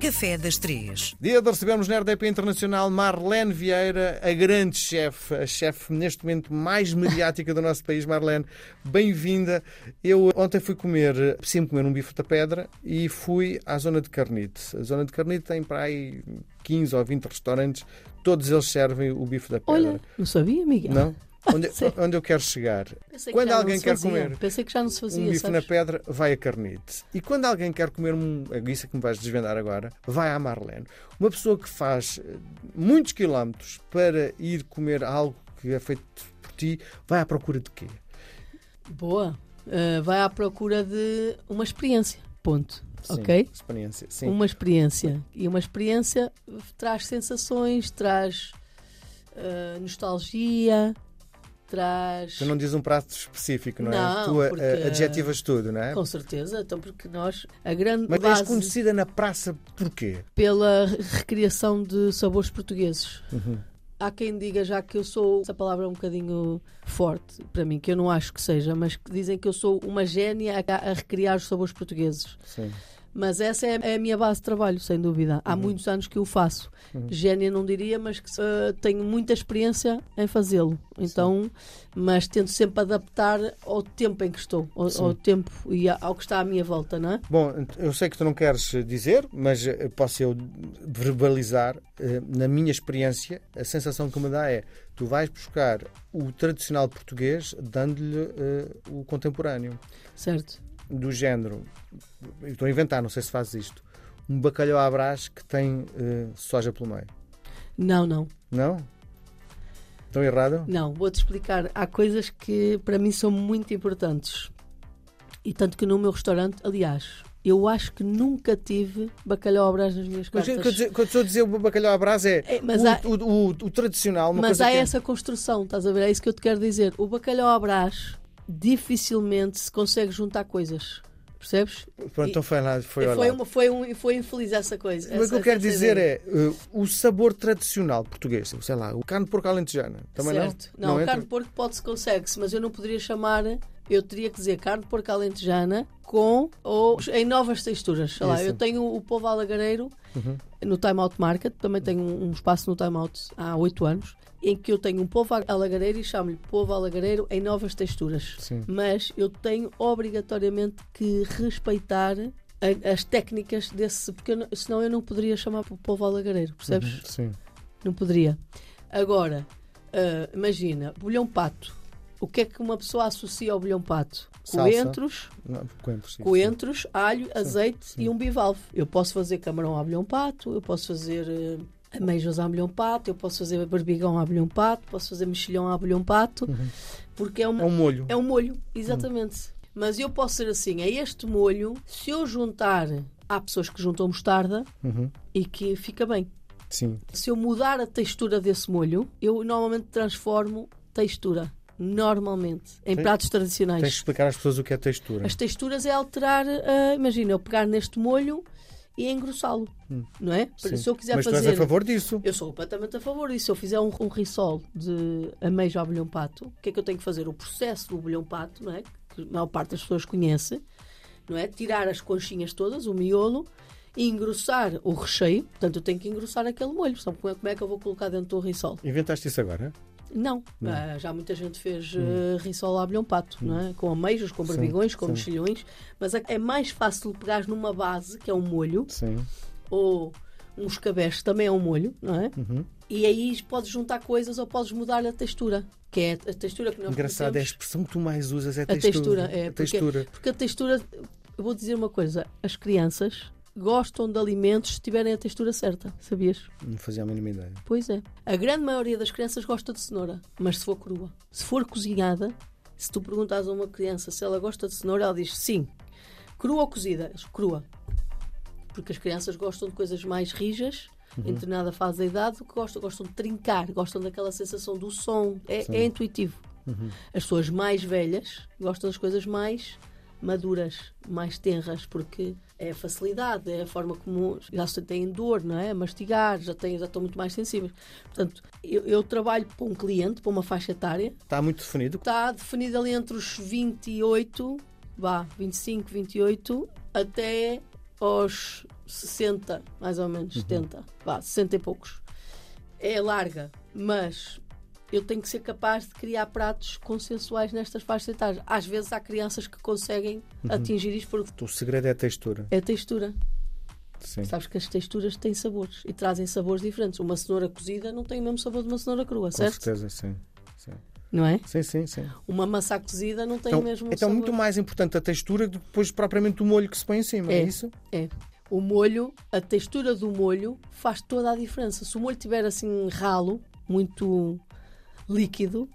Café das Três. Dia de recebermos na RDP Internacional Marlene Vieira, a grande chefe, a chefe neste momento mais mediática do nosso país. Marlene, bem-vinda. Eu ontem fui comer, sempre comer um bife da pedra e fui à zona de Carnite. A zona de Carnite tem para aí 15 ou 20 restaurantes, todos eles servem o bife da pedra. Olha, não sabia, Miguel. Não? Onde, onde, eu quero chegar. Quando que alguém quer fazia. comer Pensei que já não se fazia, um bife sabes? na pedra, vai a Carnite. E quando alguém quer comer um. É isso que me vais desvendar agora, vai à Marlene. Uma pessoa que faz eh, muitos quilómetros para ir comer algo que é feito por ti, vai à procura de quê? Boa. Uh, vai à procura de uma experiência. Ponto. Sim, ok? Experiência. Sim. Uma experiência. E uma experiência traz sensações, traz uh, nostalgia, traz. Tu não dizes um prato específico, não, Não, é? Tu porque- adjetivas tudo, não é? Com certeza, então porque nós, a grande Mas és base conhecida na praça porquê? pela recriação de sabores portugueses. Uhum. Há quem diga já que eu sou, essa palavra é um bocadinho forte para mim, que eu não acho que seja, mas que dizem que eu sou uma génia a, a recriar os sabores portugueses. Sim. Mas essa é, é a minha base de trabalho, sem dúvida. Uhum. Há muitos anos que o faço. Génia não diria, mas que eh, tenho muita experiência em fazê-lo. Então, mas tento sempre adaptar ao tempo em que estou, ao, ao tempo e ao que está à minha volta, não é? Bom, eu sei que tu não queres dizer, mas eh, posso eu verbalizar. eh, Na minha experiência, a sensação que me dá é tu vais buscar o tradicional português dando-lhe eh, o contemporâneo. Certo? Do género, estou a inventar, não sei se fazes isto, um bacalhau à brás que tem eh, soja pelo meio. Não, não. Não? Estou errado? Não, vou-te explicar. Há coisas que para mim são muito importantes. E tanto que no meu restaurante, aliás, eu acho que nunca tive bacalhau à brás nas minhas Mas cartas. o que eu dizer- o que eu estou a dizer o bacalhau à brás é, É, mas o, há- o, o- o tradicional, uma Mas coisa há que é- essa construção, estás a ver? É isso que eu te quero dizer. O bacalhau à brás dificilmente se consegue juntar coisas. Percebes? Pronto, então foi lá, foi, foi, uma, foi, um, foi infeliz essa coisa. Mas o essa- que eu quero dizer ideia. é uh, o sabor tradicional português, sei lá, o carne de porco alentejana. Também certo. não? Não, entra? carne de porco pode-se consegue-se, mas eu não poderia chamar. Eu teria que dizer carne de porco alentejana com ou em novas texturas. Sei lá, Isso. Uhum. eu tenho o povo alagareiro no Time Out Market, também tenho um, um espaço no Time Out há oito anos, em que eu tenho um povo alagareiro e chamo-lhe povo alagareiro em novas texturas. Sim. Mas eu tenho obrigatoriamente que respeitar a- as técnicas desse, porque eu não- senão eu não poderia chamar povo alagareiro, percebes? Uhum, Sim. Não poderia. Agora, ah, imagina, bolhão pato. O que é que uma pessoa associa ao bolhão pato? Salsa. Coentros, Não, coentros, sim, coentros, alho, azeite sim. e um bivalve. Eu posso fazer camarão à bolhão pato, eu posso fazer eh, ameijos à bolhão pato, eu posso fazer barbigão à bolhão pato, posso fazer mexilhão à bolhão pato, porque é uma, É um molho. é um molho, exatamente. Mas eu posso ser assim, é este molho, se eu juntar, há pessoas que juntam mostarda Uhum, e que fica bem. Sim. Se eu mudar a textura desse molho, eu normalmente transformo textura. Normalmente. Em Tem- pratos Tens de tradicionais. explicar às pessoas o que é textura. As texturas é alterar, ah, imagina, eu pegar neste molho e engrossá-lo. Não é? Hum. Sim. Se eu quiser Mas tu fazer. és a favor disso. Eu sou completamente a favor disso. Se eu fizer um, um risol de ameijo ao bolhão pato, o que é que eu tenho que fazer? O processo do bolhão pato, não é? Que a maior parte das pessoas conhece, não é? Tirar as conchinhas todas, o miolo, e engrossar o recheio. Portanto, eu tenho que engrossar aquele molho. Sabe como é, como é que eu vou colocar dentro do risol? Inventaste isso agora? Não. Ah, já muita gente fez uh, risol à bolhão pato, não é? Com ameijos, com barbigões, com sim. mexilhões. Mas é é mais fácil pegar numa base, que é um molho, Sim. ou um escabeche também é um molho, não é? Uhum. E aí podes juntar coisas ou podes mudar a textura, que é a textura que nós Engraçado, é a expressão que tu mais usas é A textura. textura, é, A porque- textura. Porque a textura, eu vou dizer uma coisa, as crianças gostam de alimentos se tiverem a textura certa, sabias? Não fazia a mínima ideia. Pois é. A grande maioria das crianças gosta de cenoura, mas se for crua. Se for cozinhada, se tu perguntas a uma criança se ela gosta de cenoura, ela diz sim. Crua ou cozida? Crua. Porque as crianças gostam de coisas mais rijas, em determinada fase da idade, que gostam, gostam de trincar, gostam daquela sensação do som. É, é intuitivo. As pessoas mais velhas gostam das coisas mais maduras, mais tenras, porque é a facilidade, é a forma como já se têm dor, não é? Mastigar, já, têm, já estão muito mais sensíveis. Portanto, eu, eu trabalho para um cliente, para uma faixa etária, Está muito definido. está definido ali entre os 28, vá, 25, 28, até aos 60, mais ou menos, 70, vá, 60 e poucos. É larga, mas eu tenho que ser capaz de criar pratos consensuais nestas faixas etárias. Às vezes há crianças que conseguem atingir isto porque O segredo é a textura. é textura. Sim. Sabes que as texturas têm sabores e trazem sabores diferentes. Uma cenoura cozida não tem o mesmo sabor de uma cenoura crua, Com certo? certeza, sim. Sim, Não é? sim, sim. sim. Uma maçã cozida não tem Então, o mesmo então sabor. muito mais importante a textura do que depois propriamente o molho que se põe em cima, é, É. isso? É. O molho, a textura do molho faz toda a diferença. Se o molho tiver assim ralo, muito líquido,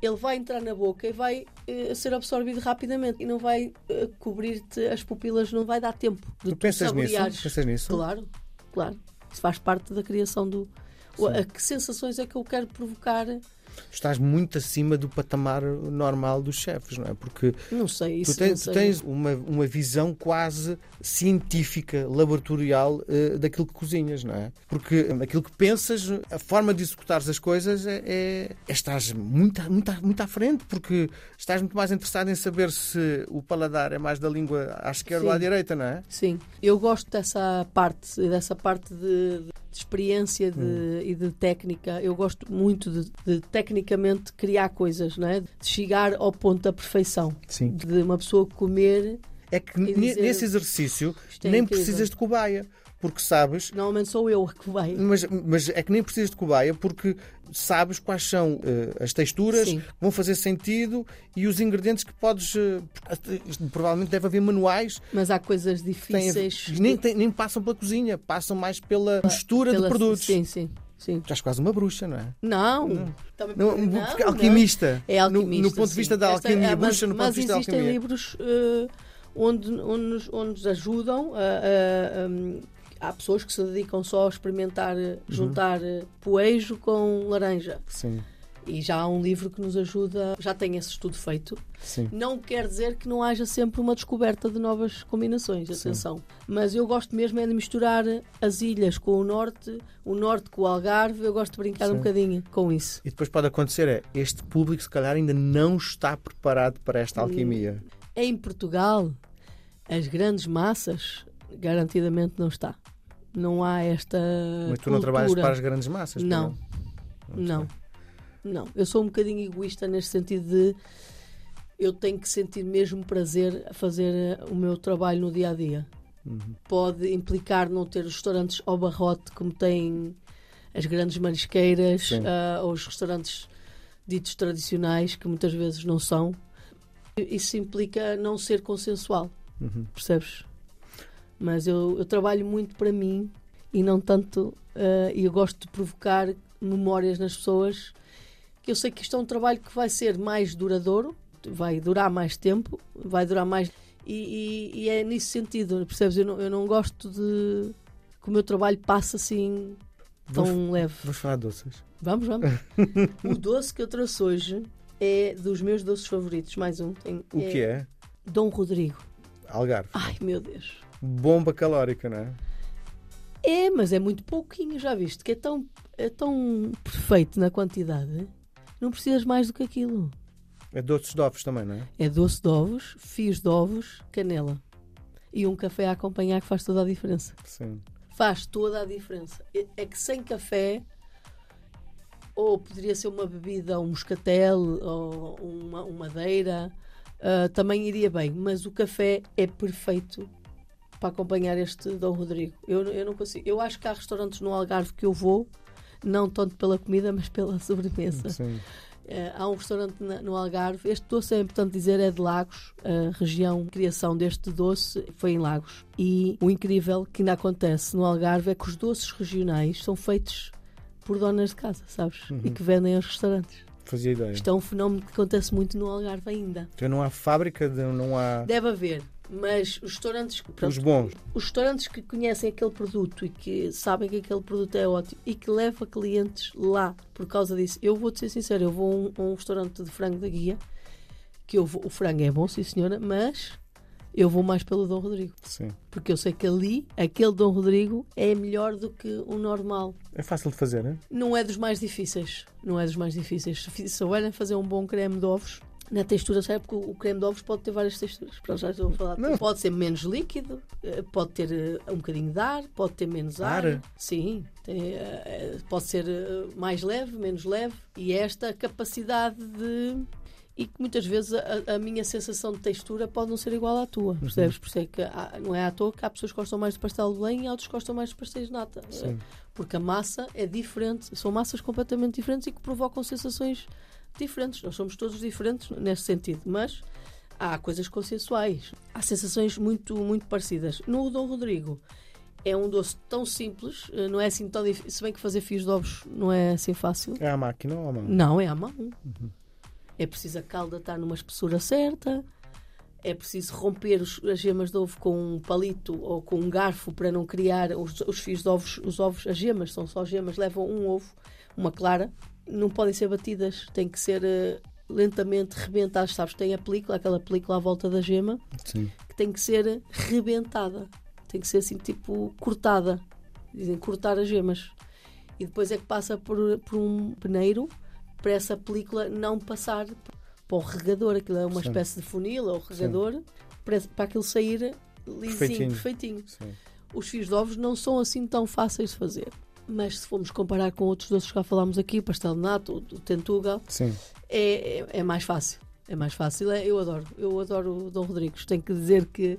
ele vai entrar na boca e vai eh, ser absorvido rapidamente e não vai eh, cobrir-te as pupilas, não vai dar tempo de Tu pensas nisso? saboreares. Pensas nisso? Claro, claro. Isso faz parte da criação do. A que sensações é que eu quero provocar? Estás muito acima do patamar normal dos chefes, não é? Porque Não sei. Isso tu tens, tu tens uma, uma visão quase científica, laboratorial eh, daquilo que cozinhas, não é? Porque aquilo que pensas, a forma de executares as coisas é, é- é- estás muito, à- muito, muito à frente, porque estás muito mais interessado em saber se o paladar é mais da língua à esquerda ou à Sim. direita, não é? Sim, eu gosto dessa parte, dessa parte de, de experiência de- Hum. e de técnica. Eu gosto muito de, de tecnicamente criar coisas, não é? De chegar ao ponto da perfeição. Sim. De uma pessoa comer. É que dizer, nesse exercício "Isto é nem incrível." precisas de cobaia, porque sabes Normalmente sou eu que vai. Mas, mas é que nem precisas de cobaia porque sabes quais são eh, as texturas Sim. que vão fazer sentido e os ingredientes que podes. isto provavelmente deve haver manuais Mas há coisas difíceis. que nem, têm- nem passam pela cozinha, passam mais pela mistura pela- de produtos. Sim, sim. sim. Tu és quase uma bruxa, não é? Não, Também- Não, não, porque não. alquimista. É alquimista. No, no ponto de sim. vista da Esta- alquimia, é, mas, bruxa no ponto mas de vista da existem alquimia. livros eh, onde, onde, nos, onde nos ajudam. a- a- a- há pessoas que se dedicam só a experimentar, Uhum. eh, juntar eh, poejo com laranja. Sim, E já há um livro que nos ajuda, já tem esse estudo feito. sim. Não quer dizer que não haja sempre uma descoberta de novas combinações, atenção. Mas eu gosto mesmo é de misturar as ilhas com o norte, o norte com o Algarve. Eu gosto de brincar Sim. um bocadinho com isso. E depois pode acontecer é, este público se calhar ainda não está preparado para esta alquimia. Em Portugal, as grandes massas, garantidamente não está. Não há esta. Mas tu não cultura. trabalhas para as grandes massas, pois Não. Não. Não. Eu sou um bocadinho egoísta neste sentido de eu tenho que sentir mesmo prazer a fazer eh, o meu trabalho no dia a dia. Uhum. Pode implicar não ter os restaurantes ao barrote como têm as grandes marisqueiras ah, ou os restaurantes ditos tradicionais, que muitas vezes não são. Isso implica não ser consensual, Uhum. percebes? Mas eu, eu trabalho muito para mim e não tanto. ah, e eu gosto de provocar memórias nas pessoas. Que eu sei que isto é um trabalho que vai ser mais duradouro, vai durar mais tempo, vai durar mais. E, e- e é nesse sentido, percebes? Eu não, eu não gosto de que o meu trabalho passe assim tão Vamos, leve. vamos falar de doces. Vamos, vamos. o doce que eu trouxe hoje é dos meus doces favoritos. Mais um. Tem, O que é? Dom Rodrigo. Algarve. Ai, meu Deus. Bomba calórica, não é? É, mas é muito pouquinho, já viste? Que é tão, é tão perfeito na quantidade. Não precisas mais do que aquilo. É doces de ovos também, não é? É doce de ovos, fios de ovos, canela. E um café a acompanhar que faz toda a diferença. Sim. Faz toda a diferença. É- É que sem café, ou poderia ser uma bebida, um moscatel, ou uma, uma madeira, ah, também iria bem. Mas o café é perfeito para acompanhar este Dom Rodrigo. Eu, eu não consigo. Eu acho que há restaurantes no Algarve que eu vou, não tanto pela comida, mas pela sobremesa. Sim. Eh, há um restaurante na- no Algarve. Este doce é importante dizer, é de Lagos. A região de criação deste doce foi em Lagos. E o incrível que ainda acontece no Algarve é que os doces regionais são feitos por donas de casa, sabes? E que vendem aos restaurantes. Fazia ideia. Isto é um fenómeno que acontece muito no Algarve ainda. Então não há fábrica, de, não há. Deve haver, mas os restaurantes, pronto, Os bons. os restaurantes que conhecem aquele produto e que sabem que aquele produto é ótimo e que leva clientes lá por causa disso. Eu vou-te ser sincero, eu vou a um, um restaurante de frango da guia, que eu vou- o frango é bom, sim senhora, mas eu vou mais pelo Dom Rodrigo. Sim. Porque eu sei que ali, aquele Dom Rodrigo é melhor do que o normal. É fácil de fazer, não é? Não é dos mais difíceis. Não é dos mais difíceis. Se souberem fazer um bom creme de ovos, Na textura, sabe? Porque o creme de ovos pode ter várias texturas. Para já estou a falar. Não. Pode ser menos líquido, eh, pode ter eh, um bocadinho de ar, pode ter menos ar. Ar? Sim. Tem, eh, pode ser mais leve, menos leve. E esta capacidade de. E que muitas vezes a, a minha sensação de textura pode não ser igual à tua, Uhum. percebes? Por isso é que há- não é à toa que há pessoas que gostam mais de pastel de Belém e outros que gostam mais de pastéis de nata. Sim. Porque a massa é diferente, são massas completamente diferentes e que provocam sensações diferentes. Nós somos todos diferentes nesse sentido, mas há coisas consensuais. Há sensações muito, muito parecidas. No Dom Rodrigo é um doce tão simples, eh, não é assim tão difícil. Se bem que fazer fios de ovos não é assim fácil. É a máquina ou a mão? Não, é à mão. É preciso a calda estar numa espessura certa. É preciso romper os- as gemas de ovo com um palito ou com um garfo para não criar os, os fios de ovos. Os ovos, as gemas, são só gemas, levam um ovo, uma clara. Não podem ser batidas, têm que ser eh, lentamente rebentadas. Sabes, tem a película, aquela película à volta da gema, Sim. que tem que ser rebentada. Tem que ser assim, tipo, cortada. Dizem cortar as gemas. E depois é que passa por, por um peneiro para essa película não passar para o regador. Aquilo é uma Sim. espécie de funil ou regador para, para aquilo sair lisinho, Perfeitinho. perfeitinho. Os fios de ovos não são assim tão fáceis de fazer. Mas se formos comparar com outros doces que já falámos aqui, o pastel de nato, o, tentugal, é, é, é mais fácil. É mais fácil. É, eu adoro. Eu adoro o Dom Rodrigues. Tenho que dizer que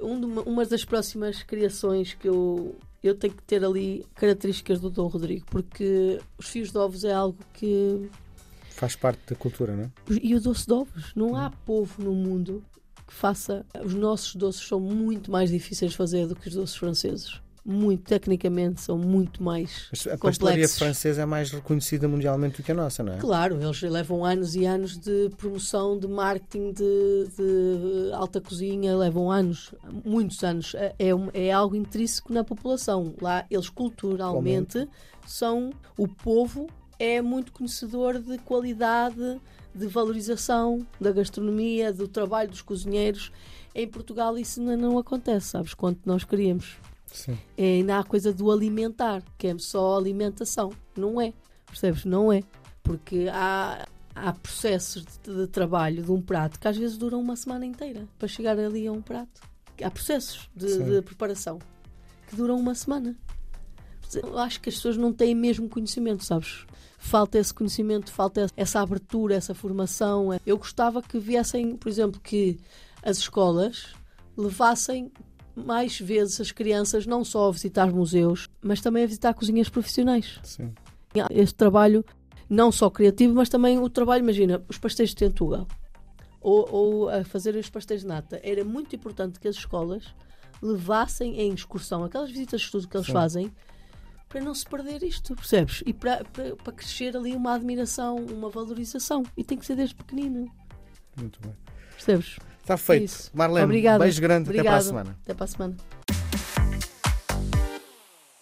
um uma das próximas criações que eu, eu tenho que ter ali características do Dom Rodrigo, porque os fios de ovos é algo que. Faz parte da cultura, não é? E o doce de ovos. Não há povo no mundo que faça. Os nossos doces são muito mais difíceis de fazer do que os doces franceses. Muito, tecnicamente, são muito mais. Mas A pastelaria francesa é mais reconhecida mundialmente do que a nossa, não é? Claro, eles levam anos e anos de promoção, de marketing, de, de alta cozinha, levam anos, muitos anos. É, é é algo intrínseco na população. Lá, eles culturalmente são. O povo é muito conhecedor de qualidade, de valorização da gastronomia, do trabalho dos cozinheiros. Em Portugal isso ainda não acontece, sabes? Quanto nós queríamos. Sim. É, ainda há a coisa do alimentar, que é só alimentação. Não é. Percebes? Não é. Porque há, há processos de, de trabalho de um prato que às vezes duram uma semana inteira para chegar ali a um prato. Há processos de, de preparação que duram uma semana. Eu acho que as pessoas não têm mesmo conhecimento, sabes? Falta esse conhecimento, falta essa abertura, essa formação. Eu gostava que viessem, por exemplo, que as escolas levassem mais vezes as crianças não só a visitar museus, mas também a visitar cozinhas profissionais. Sim. Este trabalho, não só criativo, mas também o trabalho, imagina, os pastéis de tentugal ou, ou a fazer os pastéis de nata. Era muito importante que as escolas levassem em excursão aquelas visitas de estudo que eles Sim. fazem para não se perder isto, percebes? E para, para, para crescer ali uma admiração, uma valorização. E tem que ser desde pequenino, Muito bem. percebes? Está feito. isso. Marlene, Obrigada. beijo grande. Até para a Obrigada. semana. Até para a semana.